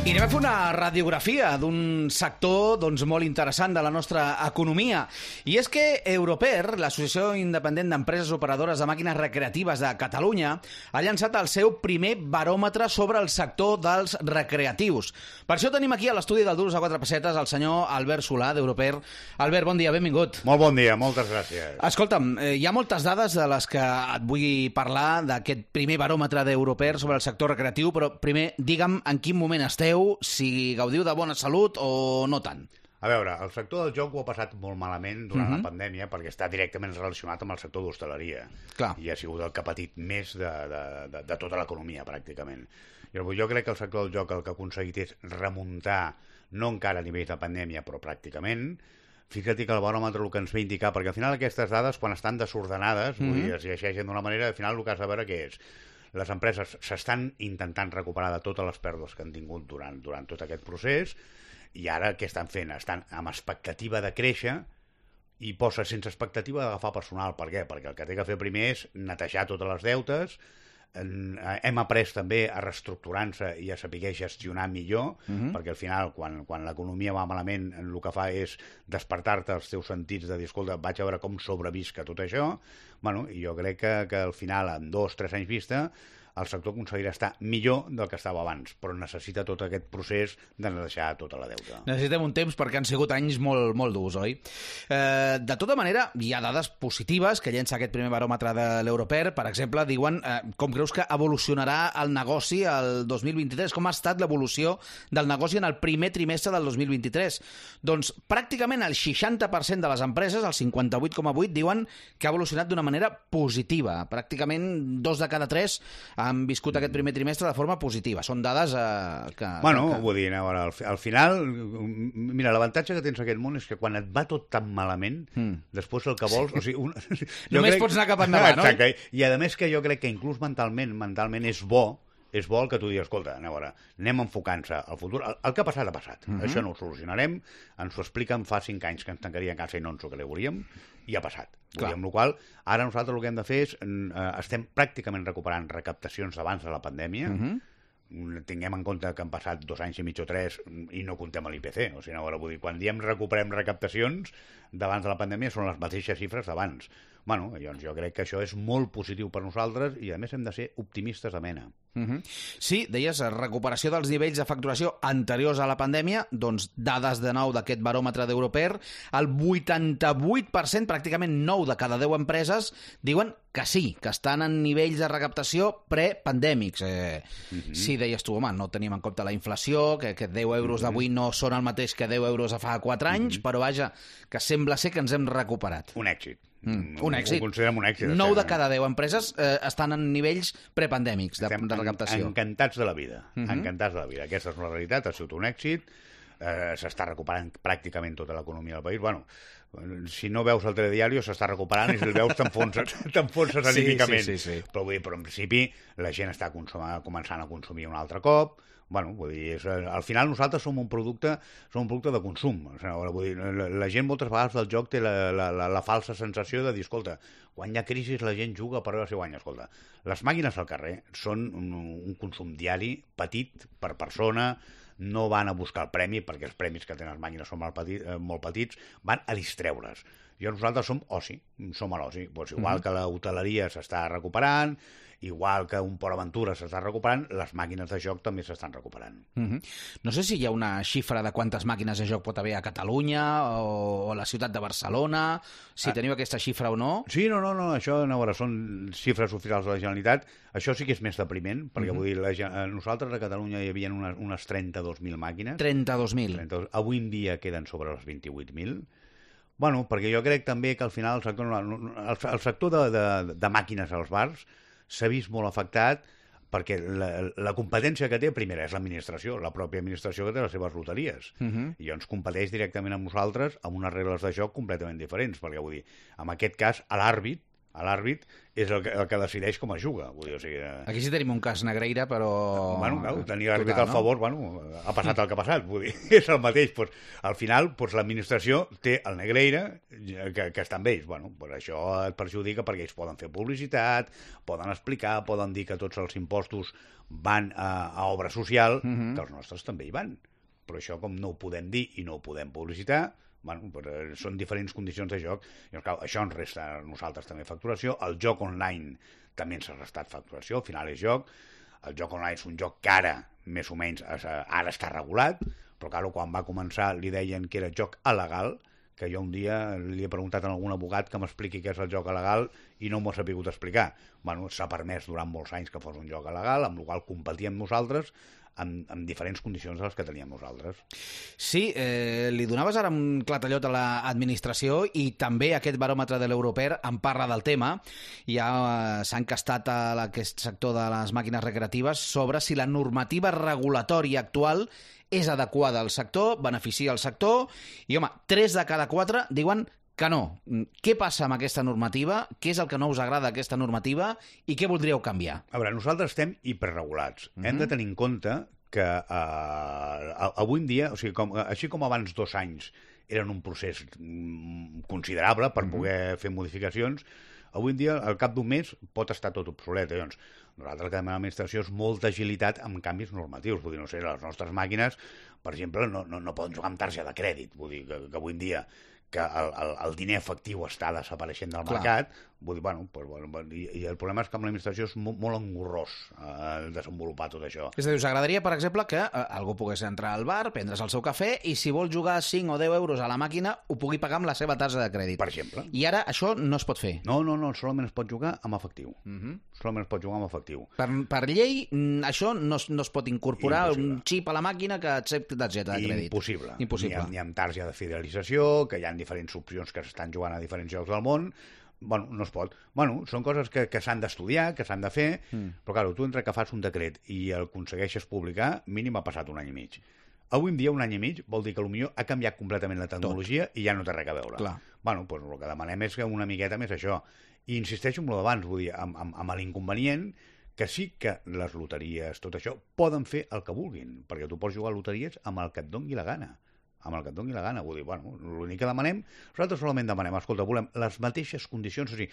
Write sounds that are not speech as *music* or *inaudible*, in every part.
I anem a fer una radiografia d'un sector doncs, molt interessant de la nostra economia. I és que Europer, l'Associació Independent d'Empreses Operadores de Màquines Recreatives de Catalunya, ha llançat el seu primer baròmetre sobre el sector dels recreatius. Per això tenim aquí a l'estudi del Duros a quatre pessetes el senyor Albert Solà, d'Europer. Albert, bon dia, benvingut. Molt bon dia, moltes gràcies. Escolta'm, eh, hi ha moltes dades de les que et vull parlar d'aquest primer baròmetre d'Europer sobre el sector recreatiu, però primer, digue'm en quin moment esteu, si gaudiu de bona salut o no tant. A veure, el sector del joc ho ha passat molt malament durant uh -huh. la pandèmia perquè està directament relacionat amb el sector d'hostaleria. I ha sigut el que ha patit més de, de, de, de tota l'economia, pràcticament. Llavors, jo crec que el sector del joc el que ha aconseguit és remuntar, no encara a nivell de pandèmia, però pràcticament, Fixa't que el baròmetre el que ens ve indicar, perquè al final aquestes dades, quan estan desordenades, uh -huh. vull dir, es llegeixen d'una manera, al final el que has de veure què és les empreses s'estan intentant recuperar de totes les pèrdues que han tingut durant, durant tot aquest procés i ara què estan fent? Estan amb expectativa de créixer i posa sense expectativa d'agafar personal. Per què? Perquè el que té que fer primer és netejar totes les deutes, hem après també a reestructurar-se i a saber gestionar millor, uh -huh. perquè al final, quan, quan l'economia va malament, el que fa és despertar-te els teus sentits de dir, escolta, vaig a veure com sobrevisca tot això, bueno, jo crec que, que al final, en dos, tres anys vista, el sector aconseguirà estar millor del que estava abans, però necessita tot aquest procés de deixar tota la deuta. Necessitem un temps perquè han sigut anys molt, molt durs, oi? Eh, de tota manera, hi ha dades positives que llença aquest primer baròmetre de l'Europer. Per exemple, diuen eh, com creus que evolucionarà el negoci el 2023? Com ha estat l'evolució del negoci en el primer trimestre del 2023? Doncs pràcticament el 60% de les empreses, el 58,8, diuen que ha evolucionat d'una manera positiva. Pràcticament dos de cada tres han viscut aquest primer trimestre de forma positiva. Són dades eh, que... Bueno, que... vull dir, a veure, al, al final, mira, l'avantatge que tens en aquest món és que quan et va tot tan malament, mm. després el que vols... O sigui, un... *laughs* Només crec... pots anar cap endavant, Exacte, no? I a més que jo crec que inclús mentalment, mentalment és bo és bo el que tu diguis, escolta, a veure, anem enfocant-se al futur. El, el que ha passat ha passat. Uh -huh. Això no ho solucionarem. Ens ho expliquen fa cinc anys que ens tancaria a casa i no ens ho creuríem i ha passat. Clar. Amb la qual ara nosaltres el que hem de fer és, eh, estem pràcticament recuperant recaptacions d'abans de la pandèmia, uh -huh tinguem en compte que han passat dos anys i mig o tres i no comptem l'IPC. O sigui, no, vull dir, quan diem recuperem recaptacions d'abans de la pandèmia són les mateixes xifres d'abans. Bueno, llavors jo crec que això és molt positiu per nosaltres i a més hem de ser optimistes de mena. Uh -huh. Sí, deies, recuperació dels nivells de facturació anteriors a la pandèmia, doncs dades de nou d'aquest baròmetre d'Europer, el 88%, pràcticament 9 de cada 10 empreses, diuen que sí, que estan en nivells de recaptació prepandèmics. Eh, uh -huh. Sí, deies tu, home, no tenim en compte la inflació, que, que 10 euros uh -huh. d'avui no són el mateix que 10 euros a fa 4 anys, uh -huh. però vaja, que sembla ser que ens hem recuperat. Un èxit. Mm, un èxit. Ho considerem un èxit. 9 de cada 10 empreses eh, estan en nivells prepandèmics de, de recaptació. encantats de la vida. Uh -huh. Encantats de la vida. Aquesta és una realitat, ha sigut un èxit. Eh, s'està recuperant pràcticament tota l'economia del país. Bueno, si no veus el telediari s'està recuperant i si el veus t'enfonses *laughs* anímicament. Sí, sí, sí, sí. Però, vull dir, però en principi la gent està començant a consumir un altre cop, bueno, vull dir, és, al final nosaltres som un producte, som un producte de consum. O sigui, vull dir, la, la gent moltes vegades del joc té la, la, la, la falsa sensació de dir, escolta, quan hi ha crisi la gent juga per veure si guanya. Escolta, les màquines al carrer són un, un consum diari, petit, per persona, no van a buscar el premi, perquè els premis que tenen les màquines són molt, petit, eh, molt petits, van a distreure's. I nosaltres som oci, som a l'oci. Pues igual mm -hmm. que la hoteleria s'està recuperant, igual que un Port Aventura s'està recuperant, les màquines de joc també s'estan recuperant. Mm -hmm. No sé si hi ha una xifra de quantes màquines de joc pot haver a Catalunya o, o a la ciutat de Barcelona, si ah. teniu aquesta xifra o no. Sí, no, no, no això no, veure, són xifres oficials de la Generalitat. Això sí que és més depriment, perquè mm -hmm. vull dir, la, nosaltres a Catalunya hi havia unes, unes 32.000 màquines. 32.000. 32, avui en dia queden sobre les 28.000. Bueno, perquè jo crec també que al final el sector, el, el sector de, de, de màquines als bars s'ha vist molt afectat perquè la, la competència que té, primera, és l'administració, la pròpia administració que té les seves loteries. Uh -huh. I llavors competeix directament amb nosaltres amb unes regles de joc completament diferents, perquè vull dir, en aquest cas, l'àrbit a l'àrbit és el que, el que decideix com es juga. Vull dir, o sigui, eh, Aquí sí tenim un cas negreira, però... Bueno, clar, tenir l'àrbit al favor, bueno, ha passat el que ha passat, vull dir, *laughs* és el mateix. Pues, al final, pues, l'administració té el Negreira, que, que està amb ells. Bueno, pues, això et perjudica perquè ells poden fer publicitat, poden explicar, poden dir que tots els impostos van a, a obra social, Mhm. que els nostres també hi van. Però això, com no ho podem dir i no ho podem publicitar, bueno, però són diferents condicions de joc. I, clar, això ens resta a nosaltres també facturació. El joc online també ens ha restat facturació, al final és joc. El joc online és un joc que ara, més o menys, ara està regulat, però clar, quan va començar li deien que era joc alegal, que jo un dia li he preguntat a algun abogat que m'expliqui què és el joc alegal i no m'ho ha sabut explicar. Bueno, s'ha permès durant molts anys que fos un joc alegal, amb el qual competíem nosaltres amb, amb diferents condicions de les que teníem nosaltres. Sí, eh, li donaves ara un clatallot a l'administració i també aquest baròmetre de l'Europer en parla del tema. Ja eh, s'ha encastat a aquest sector de les màquines recreatives sobre si la normativa regulatòria actual és adequada al sector, beneficia el sector, i home, 3 de cada 4 diuen que no. Mm, Què passa amb aquesta normativa? Què és el que no us agrada d'aquesta normativa? I què voldríeu canviar? A veure, nosaltres estem hiperregulats. Mm -hmm. Hem de tenir en compte que eh, avui en dia, o sigui, com, així com abans dos anys eren un procés mm, considerable per mm -hmm. poder fer modificacions, avui en dia, al cap d'un mes, pot estar tot obsolet. Llavors, nosaltres el que demanem a l'administració és molta agilitat amb canvis normatius. Vull dir, no sé, les nostres màquines, per exemple, no, no, no poden jugar amb targeta de crèdit. Vull dir, que, que avui en dia que el, el, el diner efectiu està desapareixent del Clar. mercat, vull dir, bueno, pues, bueno i, i el problema és que amb l'administració és molt, molt engorrós eh, desenvolupar tot això. És a dir, us agradaria, per exemple, que eh, algú pogués entrar al bar, prendre's el seu cafè i si vol jugar 5 o 10 euros a la màquina ho pugui pagar amb la seva tasa de crèdit. Per exemple. I ara això no es pot fer. No, no, no, solament es pot jugar amb efectiu. Uh -huh. Solament es pot jugar amb efectiu. per, per llei, mm, això no, es- no es pot incorporar Impossible. un xip a la màquina que accepti targeta de crèdit. Impossible. Impossible. Ni amb, ni amb targeta de fidelització, que hi ha diferents opcions que s'estan jugant a diferents llocs del món, bueno, no es pot. Bueno, són coses que, que s'han d'estudiar, que s'han de fer, mm. però, clar, tu entre que fas un decret i el aconsegueixes publicar, mínim ha passat un any i mig. Avui en dia, un any i mig, vol dir que potser ha canviat completament la tecnologia Tot. i ja no té res a veure. Clar. Bueno, doncs el que demanem és que una miqueta més això. I insisteixo en el d'abans, vull dir, amb, amb, amb l'inconvenient que sí que les loteries, tot això, poden fer el que vulguin, perquè tu pots jugar a loteries amb el que et dongui la gana amb el que et dongui la gana. Vull dir, bueno, l'únic que demanem, nosaltres solament demanem, escolta, volem les mateixes condicions, o sigui,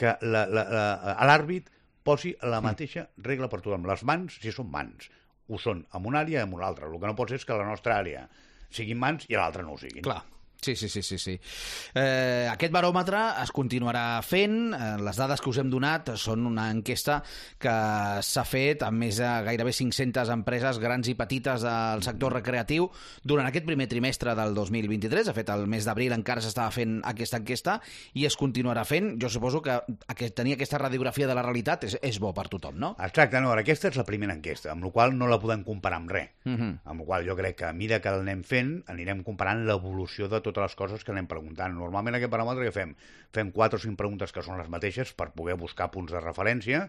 que l'àrbit posi la mateixa regla per tothom. Les mans, si són mans, ho són en una àrea i en una altra. El que no pot ser és que la nostra àrea siguin mans i a l'altra no ho siguin. Clar. Sí, sí, sí, sí. sí. Eh, aquest baròmetre es continuarà fent. Eh, les dades que us hem donat són una enquesta que s'ha fet amb més de gairebé 500 empreses grans i petites del sector recreatiu durant aquest primer trimestre del 2023. De fet, el mes d'abril encara s'estava fent aquesta enquesta i es continuarà fent. Jo suposo que aquest, tenir aquesta radiografia de la realitat és, és bo per tothom, no? Exacte, no, aquesta és la primera enquesta, amb la qual no la podem comparar amb res. Uh -huh. Amb la qual jo crec que a mesura que l'anem fent, anirem comparant l'evolució de totes les coses que anem preguntant. Normalment aquest paràmetre que fem? Fem 4 o 5 preguntes que són les mateixes per poder buscar punts de referència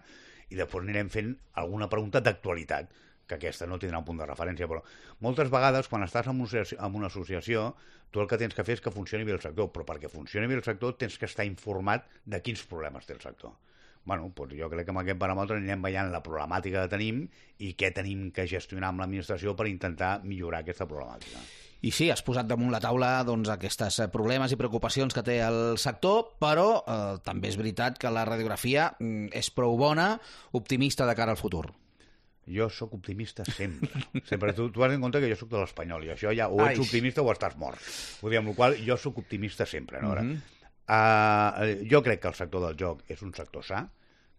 i després anirem fent alguna pregunta d'actualitat que aquesta no tindrà un punt de referència, però moltes vegades quan estàs en associació- en una associació tu el que tens que fer és que funcioni bé el sector, però perquè funcioni bé el sector tens que estar informat de quins problemes té el sector. Bueno, doncs jo crec que amb aquest paràmetre anirem veient la problemàtica que tenim i què tenim que gestionar amb l'administració per intentar millorar aquesta problemàtica. I sí, has posat damunt la taula doncs, aquests eh, problemes i preocupacions que té el sector, però eh, també és veritat que la radiografia mm, és prou bona, optimista de cara al futur. Jo sóc optimista sempre. *laughs* sempre. Tu, tu has en compte que jo sóc de l'Espanyol i això ja o ets Ai. optimista o estàs mort. Vull dir, amb la qual jo sóc optimista sempre. No? Mhm. uh, jo crec que el sector del joc és un sector sa,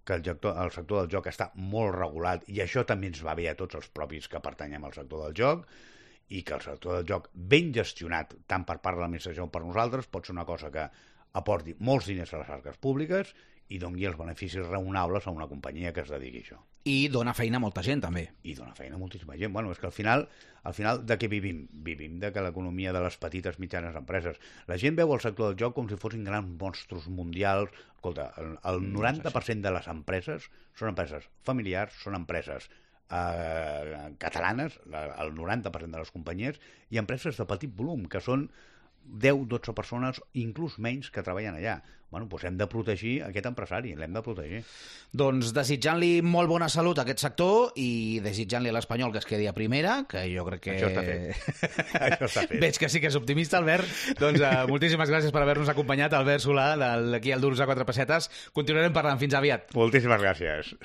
que el, sector, el sector del joc està molt regulat i això també ens va bé a tots els propis que pertanyem al sector del joc i que el sector del joc ben gestionat tant per part de l'administració com per nosaltres pot ser una cosa que aporti molts diners a les arques públiques i doni els beneficis raonables a una companyia que es dediqui a això I dona feina a molta gent, també. i dona feina a moltíssima gent. Bueno, és que al final, al final de què vivim? Vivim de que l'economia de les petites mitjanes empreses. La gent veu el sector del joc com si fossin grans monstres mundials. Escolta, el, el 90% de les empreses són empreses familiars, són empreses eh, catalanes, la, el 90% de les companyies, i empreses de petit volum, que són 10-12 persones, inclús menys, que treballen allà. Bueno, doncs hem de protegir aquest empresari, l'hem de protegir. Doncs desitjant-li molt bona salut a aquest sector i desitjant-li a l'Espanyol que es quedi a primera, que jo crec que... Això està fet. *laughs* Això està fet. Veig que sí que és optimista, Albert. doncs uh, moltíssimes gràcies per haver-nos acompanyat, Albert Solà, d'aquí al Duros a quatre pessetes. Continuarem parlant. Fins aviat. Moltíssimes gràcies.